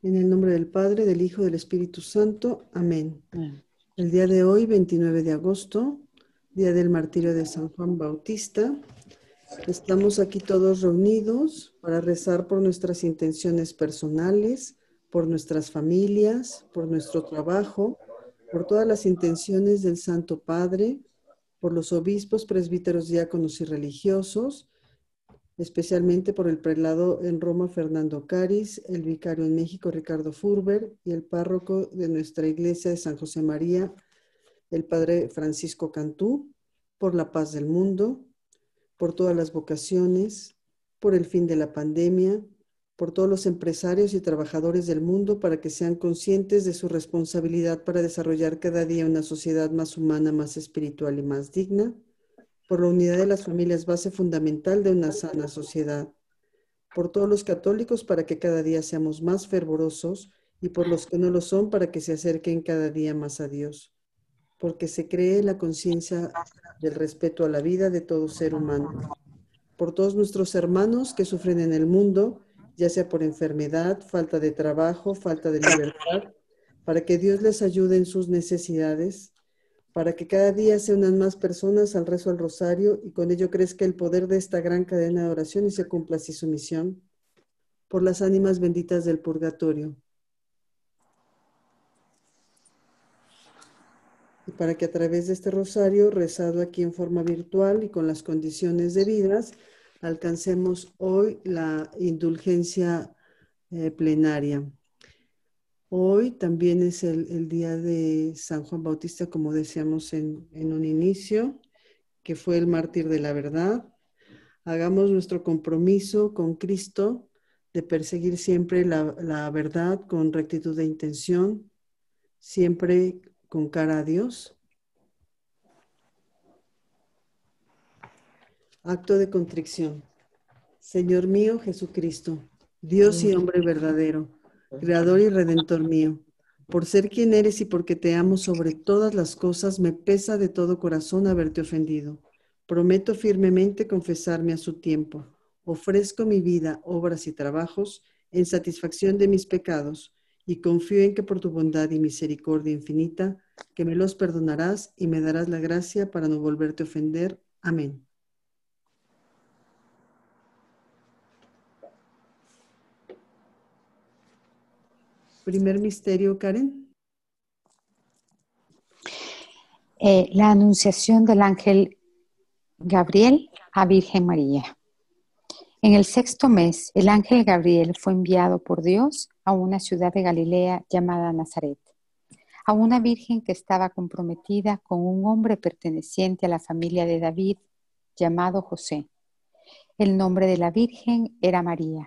En el nombre del Padre, del Hijo, del Espíritu Santo. Amén. El día de hoy, 29 de agosto, día del martirio de San Juan Bautista, estamos aquí todos reunidos para rezar por nuestras intenciones personales, por nuestras familias, por nuestro trabajo, por todas las intenciones del Santo Padre, por los obispos, presbíteros, diáconos y religiosos, especialmente por el prelado en Roma Fernando Caris, el vicario en México Ricardo Furber y el párroco de nuestra iglesia de San José María, el padre Francisco Cantú, por la paz del mundo, por todas las vocaciones, por el fin de la pandemia, por todos los empresarios y trabajadores del mundo para que sean conscientes de su responsabilidad para desarrollar cada día una sociedad más humana, más espiritual y más digna por la unidad de las familias, base fundamental de una sana sociedad, por todos los católicos para que cada día seamos más fervorosos y por los que no lo son para que se acerquen cada día más a Dios, porque se cree la conciencia del respeto a la vida de todo ser humano, por todos nuestros hermanos que sufren en el mundo, ya sea por enfermedad, falta de trabajo, falta de libertad, para que Dios les ayude en sus necesidades, para que cada día se unan más personas al rezo al rosario y con ello crezca el poder de esta gran cadena de oración y se cumpla así su misión. Por las ánimas benditas del purgatorio. Y para que a través de este rosario, rezado aquí en forma virtual y con las condiciones debidas, alcancemos hoy la indulgencia eh, plenaria. Hoy también es el, día de San Juan Bautista, como decíamos en, un inicio, que fue el mártir de la verdad. Hagamos nuestro compromiso con Cristo de perseguir siempre la, la verdad con rectitud de intención, siempre con cara a Dios. Acto de contrición. Señor mío Jesucristo, Dios y hombre verdadero Creador y Redentor mío, por ser quien eres y porque te amo sobre todas las cosas, me pesa de todo corazón haberte ofendido. Prometo firmemente confesarme a su tiempo. Ofrezco mi vida, obras y trabajos en satisfacción de mis pecados y confío en que por tu bondad y misericordia infinita, que me los perdonarás y me darás la gracia para no volverte a ofender. Amén. Primer misterio, Karen. Eh, la anunciación del ángel Gabriel a Virgen María. En el sexto mes, el ángel Gabriel fue enviado por Dios a una ciudad de Galilea llamada Nazaret, a una virgen que estaba comprometida con un hombre perteneciente a la familia de David llamado José. El nombre de la virgen era María.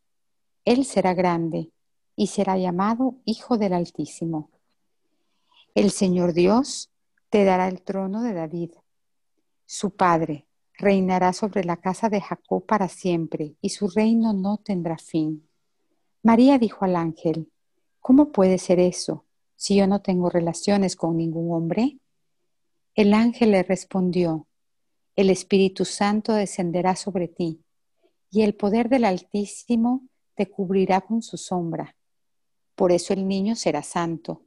él será grande y será llamado Hijo del Altísimo. El Señor Dios te dará el trono de David. Su padre reinará sobre la casa de Jacob para siempre y su reino no tendrá fin. María dijo al ángel, ¿cómo puede ser eso si yo no tengo relaciones con ningún hombre? El ángel le respondió, el Espíritu Santo descenderá sobre ti y el poder del Altísimo cubrirá con su sombra. Por eso el niño será santo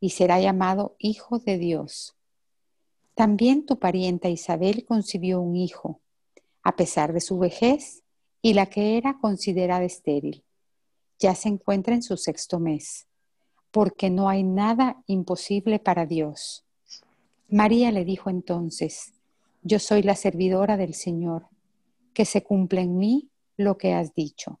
y será llamado Hijo de Dios. También tu parienta Isabel concibió un hijo, a pesar de su vejez y la que era considerada estéril. Ya se encuentra en su sexto mes, porque no hay nada imposible para Dios. María le dijo entonces, yo soy la servidora del Señor, que se cumple en mí lo que has dicho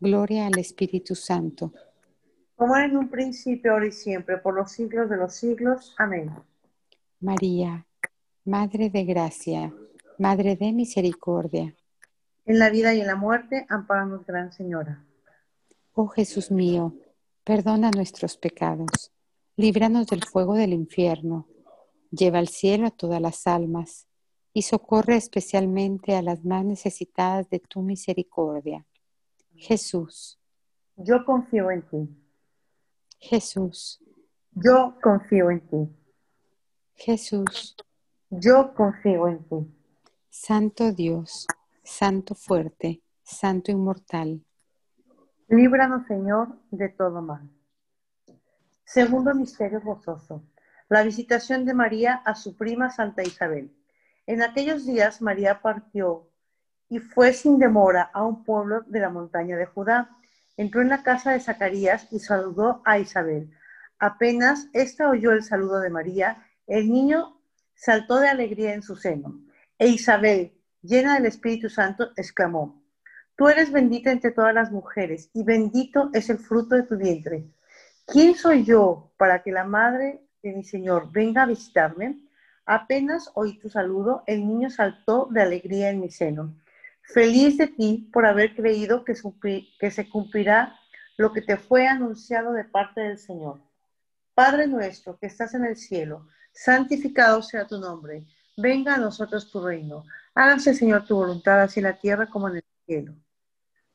gloria al Espíritu Santo. Como en un principio, ahora y siempre, por los siglos de los siglos. Amén. María, Madre de Gracia, Madre de Misericordia. En la vida y en la muerte, amparanos, Gran Señora. Oh Jesús mío, perdona nuestros pecados, líbranos del fuego del infierno, lleva al cielo a todas las almas y socorre especialmente a las más necesitadas de tu misericordia. Jesús. Yo confío en ti. Jesús. Yo confío en ti. Jesús. Yo confío en ti. Santo Dios, Santo fuerte, Santo inmortal. Líbranos, Señor, de todo mal. Segundo misterio gozoso. La visitación de María a su prima Santa Isabel. En aquellos días María partió y fue sin demora a un pueblo de la montaña de Judá. Entró en la casa de Zacarías y saludó a Isabel. Apenas ésta oyó el saludo de María, el niño saltó de alegría en su seno. E Isabel, llena del Espíritu Santo, exclamó, Tú eres bendita entre todas las mujeres, y bendito es el fruto de tu vientre. ¿Quién soy yo para que la madre de mi Señor venga a visitarme? Apenas oí tu saludo, el niño saltó de alegría en mi seno. Feliz de ti por haber creído que, que se cumplirá lo que te fue anunciado de parte del Señor. Padre nuestro que estás en el cielo, santificado sea tu nombre venga a nosotros tu reino. Hágase, Señor, tu voluntad, así en la tierra como en el cielo.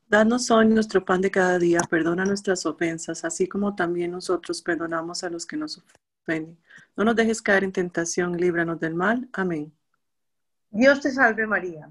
Danos hoy nuestro pan de cada día, perdona nuestras ofensas, así como también nosotros perdonamos a los que nos ofenden. No nos dejes caer en tentación, líbranos del mal. Amén. Dios te salve María,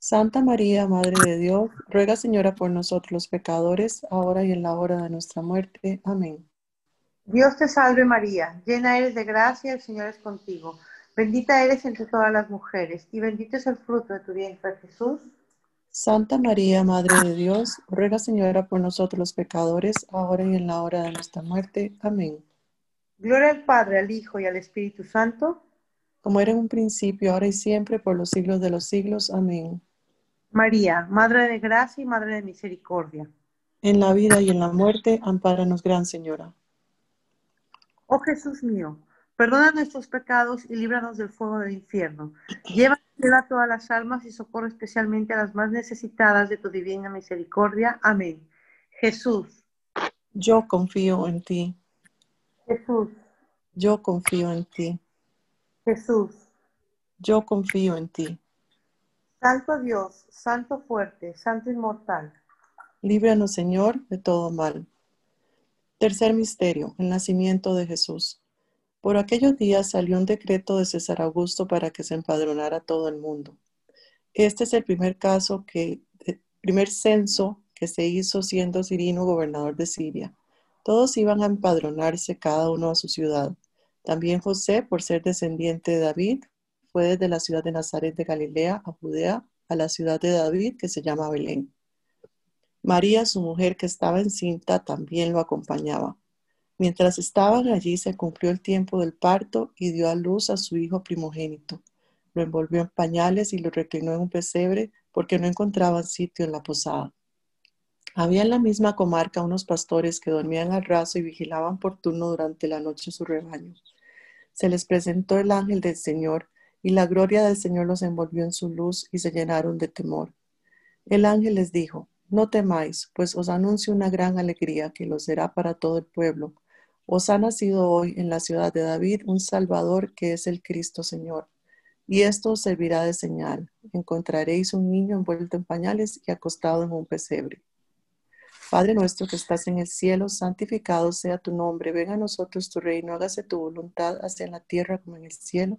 Santa María, Madre de Dios, ruega Señora por nosotros los pecadores, ahora y en la hora de nuestra muerte. Amén. Dios te salve María, llena eres de gracia, el Señor es contigo. Bendita eres entre todas las mujeres, y bendito es el fruto de tu vientre, Jesús. Santa María, Madre de Dios, ruega Señora por nosotros los pecadores, ahora y en la hora de nuestra muerte. Amén. Gloria al Padre, al Hijo y al Espíritu Santo. Como era en un principio, ahora y siempre, por los siglos de los siglos. Amén. María, Madre de Gracia y Madre de Misericordia. En la vida y en la muerte, ampáranos, Gran Señora. Oh Jesús mío, perdona nuestros pecados y líbranos del fuego del infierno. Lleva a todas las almas y socorre especialmente a las más necesitadas de tu divina misericordia. Amén. Jesús. Yo confío en ti. Jesús. Yo confío en ti. Jesús. Yo confío en ti. Santo Dios, Santo fuerte, Santo inmortal. Líbranos, Señor, de todo mal. Tercer misterio, el nacimiento de Jesús. Por aquellos días salió un decreto de César Augusto para que se empadronara todo el mundo. Este es el primer caso que, primer censo que se hizo siendo Cirino gobernador de Siria. Todos iban a empadronarse cada uno a su ciudad. También José, por ser descendiente de David, fue desde la ciudad de Nazaret de Galilea a Judea, a la ciudad de David que se llama Belén. María, su mujer que estaba encinta, también lo acompañaba. Mientras estaban allí se cumplió el tiempo del parto y dio a luz a su hijo primogénito. Lo envolvió en pañales y lo reclinó en un pesebre porque no encontraban sitio en la posada. Había en la misma comarca unos pastores que dormían al raso y vigilaban por turno durante la noche su rebaño. Se les presentó el ángel del Señor y la gloria del Señor los envolvió en su luz y se llenaron de temor. El ángel les dijo, no temáis, pues os anuncio una gran alegría que lo será para todo el pueblo. Os ha nacido hoy en la ciudad de David un Salvador que es el Cristo Señor. Y esto os servirá de señal. Encontraréis un niño envuelto en pañales y acostado en un pesebre. Padre nuestro que estás en el cielo, santificado sea tu nombre. Venga a nosotros tu reino, hágase tu voluntad, en la tierra como en el cielo.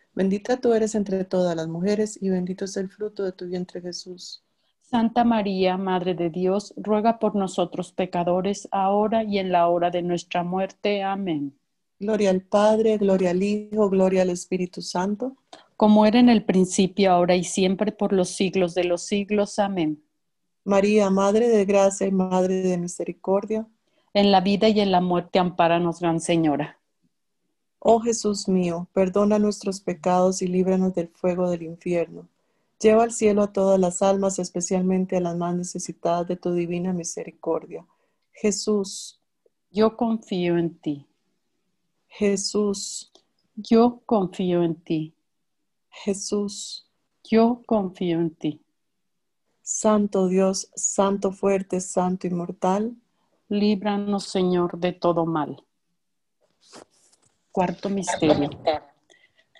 Bendita tú eres entre todas las mujeres y bendito es el fruto de tu vientre Jesús. Santa María, Madre de Dios, ruega por nosotros pecadores, ahora y en la hora de nuestra muerte. Amén. Gloria al Padre, gloria al Hijo, gloria al Espíritu Santo como era en el principio, ahora y siempre, por los siglos de los siglos. Amén. María, Madre de Gracia y Madre de Misericordia. En la vida y en la muerte, ampáranos, Gran Señora. Oh Jesús mío, perdona nuestros pecados y líbranos del fuego del infierno. Lleva al cielo a todas las almas, especialmente a las más necesitadas de tu divina misericordia. Jesús. Yo confío en ti. Jesús. Yo confío en ti. Jesús, yo confío en ti. Santo Dios, Santo fuerte, Santo inmortal, líbranos Señor de todo mal. Cuarto misterio.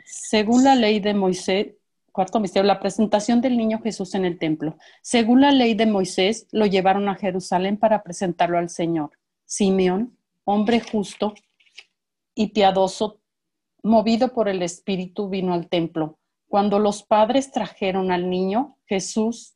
Según la ley de Moisés, cuarto misterio, la presentación del niño Jesús en el templo. Según la ley de Moisés, lo llevaron a Jerusalén para presentarlo al Señor. Simeón, hombre justo y piadoso, movido por el Espíritu, vino al templo cuando los padres trajeron al niño, Jesús,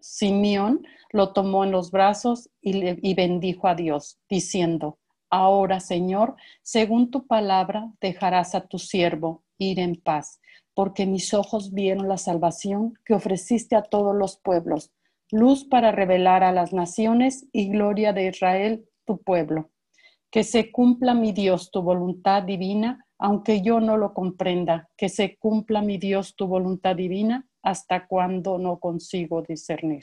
Simeón lo tomó en los brazos y, bendijo a Dios, diciendo, Ahora, Señor, según tu palabra, dejarás a tu siervo ir en paz, porque mis ojos vieron la salvación que ofreciste a todos los pueblos, luz para revelar a las naciones y gloria de Israel, tu pueblo. Que se cumpla, mi Dios, tu voluntad divina aunque yo no lo comprenda, que se cumpla mi Dios tu voluntad divina hasta cuando no consigo discernir.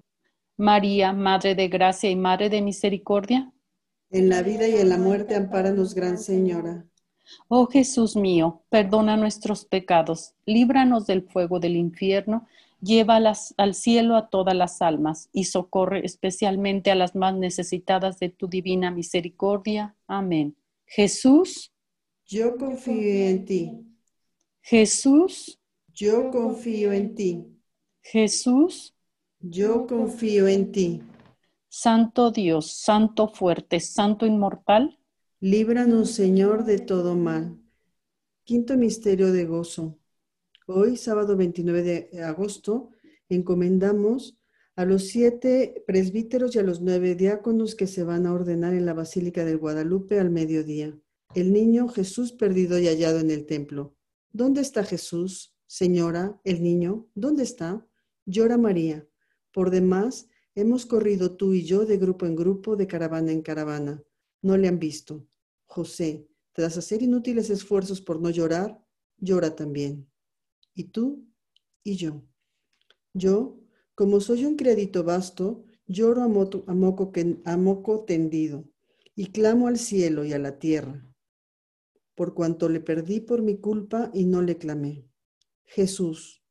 María, Madre de Gracia y Madre de Misericordia. En la vida y en la muerte, ampáranos, Gran Señora. Oh Jesús mío, perdona nuestros pecados, líbranos del fuego del infierno Llévalas al cielo a todas las almas y socorre especialmente a las más necesitadas de tu divina misericordia. Amén. Jesús. Yo confío en ti. Jesús. Yo confío en ti. Jesús. Yo confío en ti. Santo Dios, Santo fuerte, Santo inmortal. Líbranos, Señor, de todo mal. Quinto misterio de gozo Hoy, sábado 29 de agosto, encomendamos a los siete presbíteros y a los nueve diáconos que se van a ordenar en la Basílica del Guadalupe al mediodía. El niño Jesús perdido y hallado en el templo. ¿Dónde está Jesús? Señora, el niño, ¿dónde está? Llora María. Por demás, hemos corrido tú y yo de grupo en grupo, de caravana en caravana. No le han visto. José, tras hacer inútiles esfuerzos por no llorar, llora también y tú y yo. Yo, como soy un crédito vasto, lloro a, moco, a moco tendido y clamo al cielo y a la tierra, por cuanto le perdí por mi culpa y no le clamé. Jesús,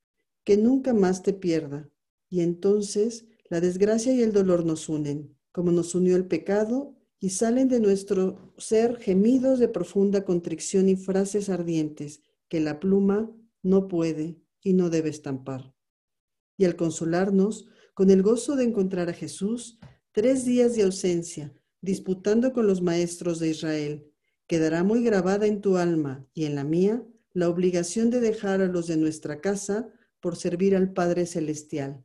que nunca más te pierda. Y entonces la desgracia y el dolor nos unen, como nos unió el pecado, y salen de nuestro ser gemidos de profunda contrición y frases ardientes que la pluma no puede y no debe estampar. Y al consolarnos con el gozo de encontrar a Jesús, tres días de ausencia, disputando con los maestros de Israel, quedará muy grabada en tu alma y en la mía la obligación de dejar a los de nuestra casa por servir al Padre Celestial,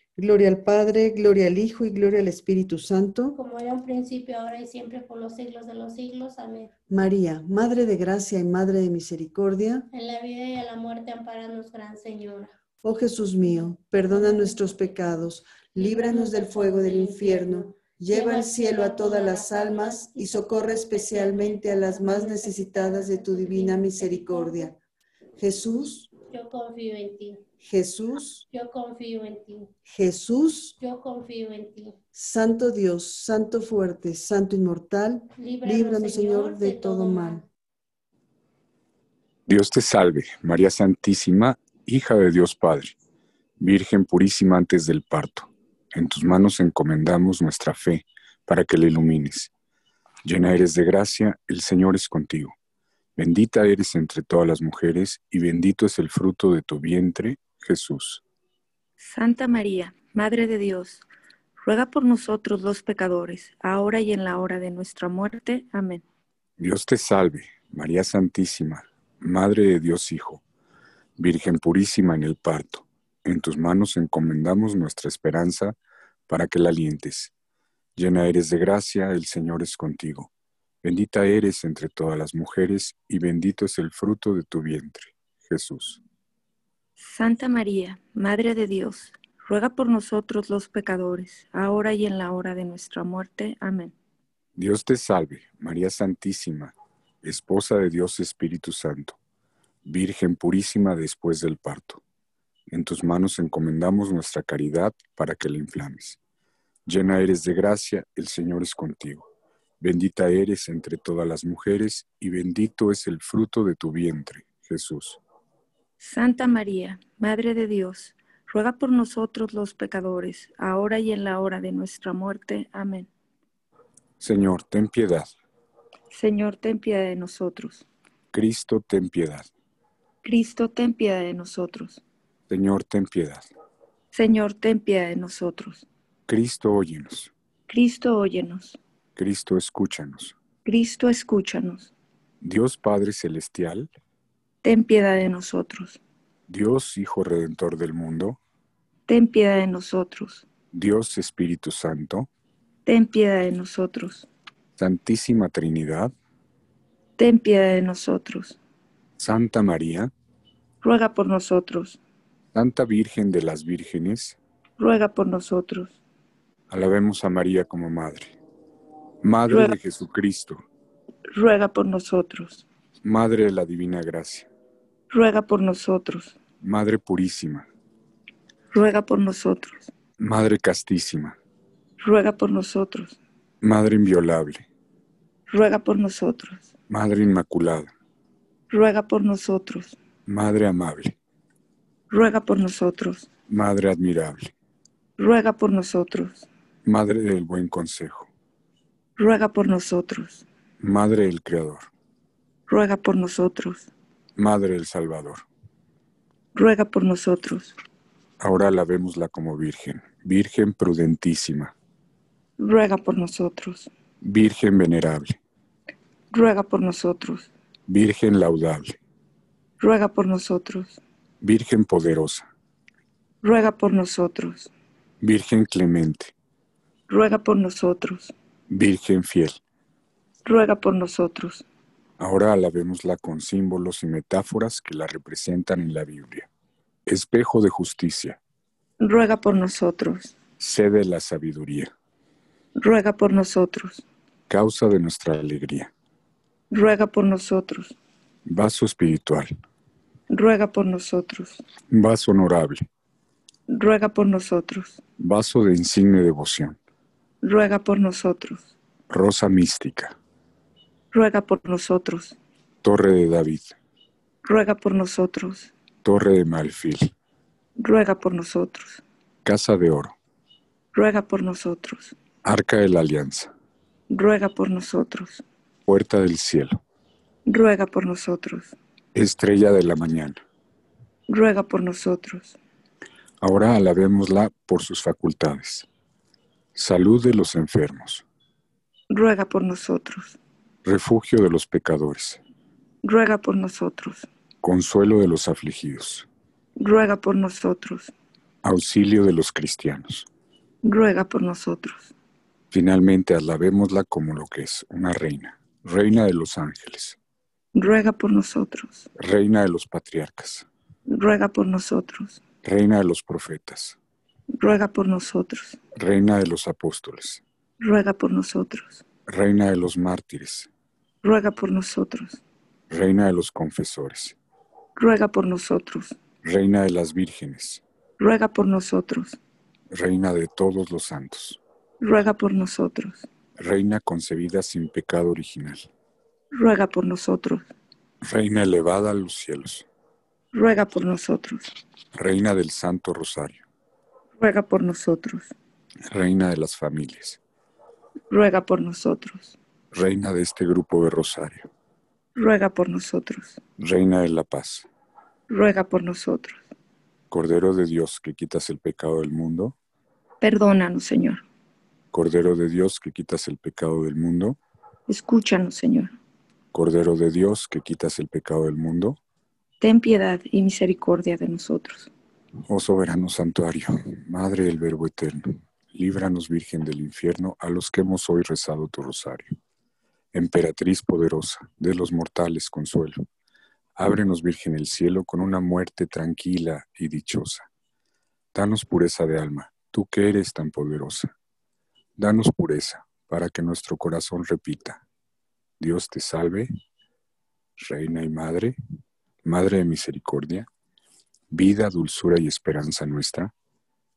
Gloria al Padre, gloria al Hijo y gloria al Espíritu Santo. Como era un principio, ahora y siempre, por los siglos de los siglos. Amén. María, Madre de gracia y Madre de misericordia. En la vida y en la muerte, amparanos, Gran Señora. Oh Jesús mío, perdona nuestros pecados, líbranos del fuego del infierno, lleva al cielo a todas las almas y socorre especialmente a las más necesitadas de tu divina misericordia. Jesús, Yo confío en ti. Jesús, Yo confío en ti. Jesús, Yo confío en ti. Santo Dios, Santo fuerte, Santo inmortal, líbranos Señor de todo mal. Dios te salve, María Santísima, hija de Dios Padre, Virgen purísima antes del parto. En tus manos encomendamos nuestra fe para que la ilumines. Llena eres de gracia, el Señor es contigo. Bendita eres entre todas las mujeres y bendito es el fruto de tu vientre, Jesús. Santa María, Madre de Dios, ruega por nosotros los pecadores, ahora y en la hora de nuestra muerte. Amén. Dios te salve, María Santísima, Madre de Dios Hijo, Virgen purísima en el parto. En tus manos encomendamos nuestra esperanza para que la alientes. Llena eres de gracia, el Señor es contigo. Bendita eres entre todas las mujeres y bendito es el fruto de tu vientre, Jesús. Santa María, Madre de Dios, ruega por nosotros los pecadores, ahora y en la hora de nuestra muerte. Amén. Dios te salve, María Santísima, Esposa de Dios Espíritu Santo, Virgen purísima después del parto. En tus manos encomendamos nuestra caridad para que la inflames. Llena eres de gracia, el Señor es contigo. Bendita eres entre todas las mujeres y bendito es el fruto de tu vientre, Jesús. Santa María, Madre de Dios, ruega por nosotros los pecadores, ahora y en la hora de nuestra muerte. Amén. Señor, ten piedad. Señor, ten piedad de nosotros. Cristo, ten piedad. Cristo, ten piedad de nosotros. Señor, ten piedad. Señor, ten piedad de nosotros. Cristo, óyenos. Cristo, óyenos. Cristo, escúchanos. Cristo, escúchanos. Dios Padre Celestial, Ten piedad de nosotros. Dios Hijo Redentor del mundo, Ten piedad de nosotros. Dios Espíritu Santo, Ten piedad de nosotros. Santísima Trinidad, Ten piedad de nosotros. Santa María, Ruega por nosotros. Santa Virgen de las Vírgenes, Ruega por nosotros. alabemos a María como Madre. Madre Ruega. de Jesucristo, Ruega por nosotros. Madre de la Divina Gracia, Ruega por nosotros. Madre Purísima, Ruega por nosotros. Madre Castísima, Ruega por nosotros. Madre Inviolable, Ruega por nosotros. Madre Inmaculada, Ruega por nosotros. Madre Amable, Ruega por nosotros. Madre Admirable, Ruega por nosotros. Madre del Buen Consejo, Ruega por nosotros. Madre del Creador, Ruega por nosotros. Madre del Salvador. Ruega por nosotros. Ahora alabémosla como Virgen, Virgen prudentísima, Ruega por nosotros. Virgen venerable, Ruega por nosotros. Virgen laudable, Ruega por nosotros. Virgen poderosa, Ruega por nosotros. Virgen clemente, Ruega por nosotros. Virgen fiel. Ruega por nosotros. Ahora alabémosla con símbolos y metáforas que la representan en la Biblia. Espejo de justicia, Ruega por nosotros. sede de la sabiduría, Ruega por nosotros. causa de nuestra alegría, Ruega por nosotros. vaso espiritual, Ruega por nosotros. vaso honorable, Ruega por nosotros. vaso de insigne devoción, Ruega por nosotros. rosa mística, Ruega por nosotros. torre de David, Ruega por nosotros. torre de marfil, Ruega por nosotros. casa de oro, Ruega por nosotros. arca de la alianza, Ruega por nosotros. puerta del cielo, Ruega por nosotros. estrella de la mañana. Ruega por nosotros. Ahora alabémosla por sus facultades. Salud de los enfermos, Ruega por nosotros. Refugio de los pecadores, Ruega por nosotros. consuelo de los afligidos, Ruega por nosotros. auxilio de los cristianos. Ruega por nosotros. Finalmente alabémosla como lo que es, una reina, reina de los ángeles, Ruega por nosotros. reina de los patriarcas, Ruega por nosotros. reina de los profetas, Ruega por nosotros. reina de los apóstoles, Ruega por nosotros. Reina de los mártires, Ruega por nosotros. reina de los confesores, Ruega por nosotros. reina de las vírgenes, Ruega por nosotros. reina de todos los santos, Ruega por nosotros. reina concebida sin pecado original, Ruega por nosotros. reina elevada a los cielos, Ruega por nosotros. reina del Santo Rosario, Ruega por nosotros. reina de las familias, Ruega por nosotros. reina de este grupo de Rosario, Ruega por nosotros. reina de la paz, Ruega por nosotros. Cordero de Dios que quitas el pecado del mundo, Perdónanos, Señor. Cordero de Dios que quitas el pecado del mundo, Escúchanos, Señor. Cordero de Dios que quitas el pecado del mundo, Ten piedad y misericordia de nosotros. oh soberano santuario, Madre del Verbo eterno, líbranos Virgen del infierno a los que hemos hoy rezado tu rosario. Emperatriz poderosa, de los mortales consuelo, ábrenos Virgen el cielo con una muerte tranquila y dichosa. Danos pureza de alma, tú que eres tan poderosa. Danos pureza para que nuestro corazón repita. Dios te salve, Reina y Madre, Madre de misericordia, vida, dulzura y esperanza nuestra.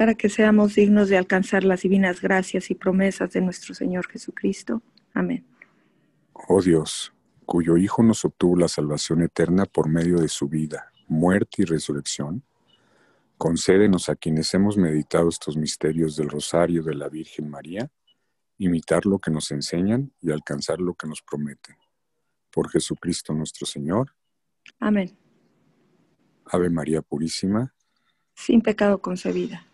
para que seamos dignos de alcanzar las divinas gracias y promesas de nuestro Señor Jesucristo. Amén. Oh Dios, cuyo Hijo nos obtuvo la salvación eterna por medio de su vida, muerte y resurrección, concédenos a quienes hemos meditado estos misterios del rosario de la Virgen María, imitar lo que nos enseñan y alcanzar lo que nos prometen. Por Jesucristo nuestro Señor. Amén. Ave María Purísima. Sin pecado concebida.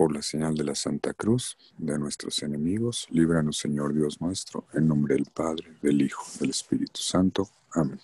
Por la señal de la Santa Cruz de nuestros enemigos, líbranos Señor Dios nuestro, en nombre del Padre, del Hijo, del Espíritu Santo. Amén.